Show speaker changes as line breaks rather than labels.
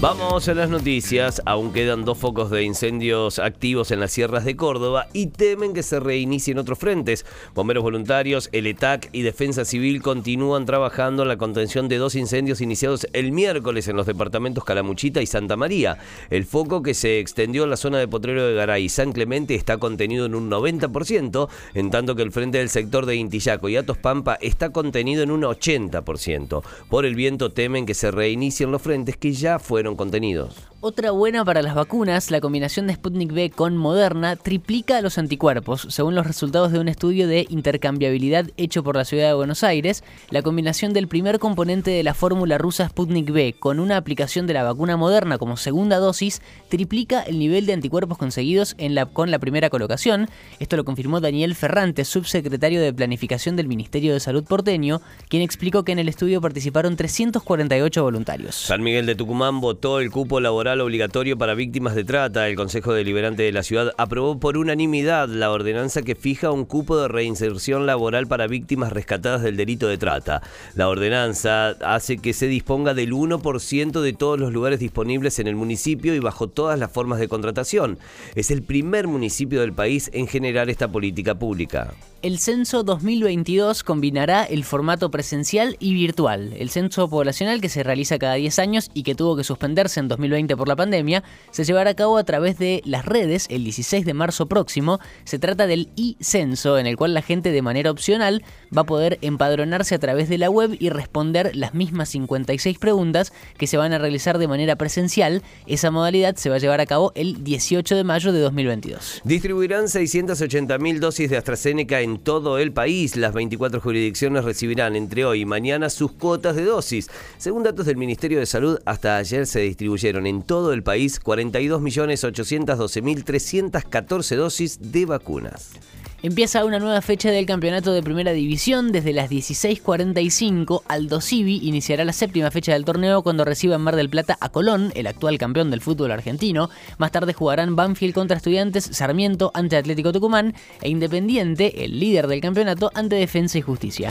Vamos a las noticias. Aún quedan dos focos de incendios activos en las sierras de Córdoba y temen que se reinicien otros frentes. Bomberos voluntarios, el ETAC y Defensa Civil continúan trabajando en la contención de dos incendios iniciados el miércoles en los departamentos Calamuchita y Santa María. El foco que se extendió en la zona de Potrero de Garay y San Clemente está contenido en un 90%, en tanto que el frente del sector de Intillaco y Atos Pampa está contenido en un 80%. Por el viento temen que se reinicien los frentes que ya fueron contenidos.
Otra buena para las vacunas, la combinación de Sputnik V con Moderna triplica los anticuerpos. Según los resultados de un estudio de intercambiabilidad hecho por la ciudad de Buenos Aires, la combinación del primer componente de la fórmula rusa Sputnik V con una aplicación de la vacuna Moderna como segunda dosis triplica el nivel de anticuerpos conseguidos en la, con la primera colocación. Esto lo confirmó Daniel Ferrante, subsecretario de Planificación del Ministerio de Salud porteño, quien explicó que en el estudio participaron 348 voluntarios.
San Miguel de Tucumán votó el cupo laboral obligatorio para víctimas de trata. El Consejo Deliberante de la ciudad aprobó por unanimidad la ordenanza que fija un cupo de reinserción laboral para víctimas rescatadas del delito de trata. La ordenanza hace que se disponga del 1% de todos los lugares disponibles en el municipio y bajo todas las formas de contratación. Es el primer municipio del país en generar esta política pública.
El censo 2022 combinará el formato presencial y virtual. El censo poblacional que se realiza cada 10 años y que tuvo que suspenderse en 2020 por la pandemia, se llevará a cabo a través de las redes el 16 de marzo próximo. Se trata del e-censo, en el cual la gente de manera opcional va a poder empadronarse a través de la web y responder las mismas 56 preguntas que se van a realizar de manera presencial. Esa modalidad se va a llevar a cabo el 18 de mayo de 2022.
Distribuirán 680.000 dosis de AstraZeneca en todo el país. Las 24 jurisdicciones recibirán entre hoy y mañana sus cuotas de dosis. Según datos del Ministerio de Salud, hasta ayer se distribuyeron en todo el país 42.812.314 dosis de vacunas.
Empieza una nueva fecha del campeonato de primera división. Desde las 16.45, Aldo Civi iniciará la séptima fecha del torneo cuando reciba en Mar del Plata a Colón, el actual campeón del fútbol argentino. Más tarde jugarán Banfield contra Estudiantes, Sarmiento ante Atlético Tucumán e Independiente, el líder del campeonato, ante Defensa y Justicia.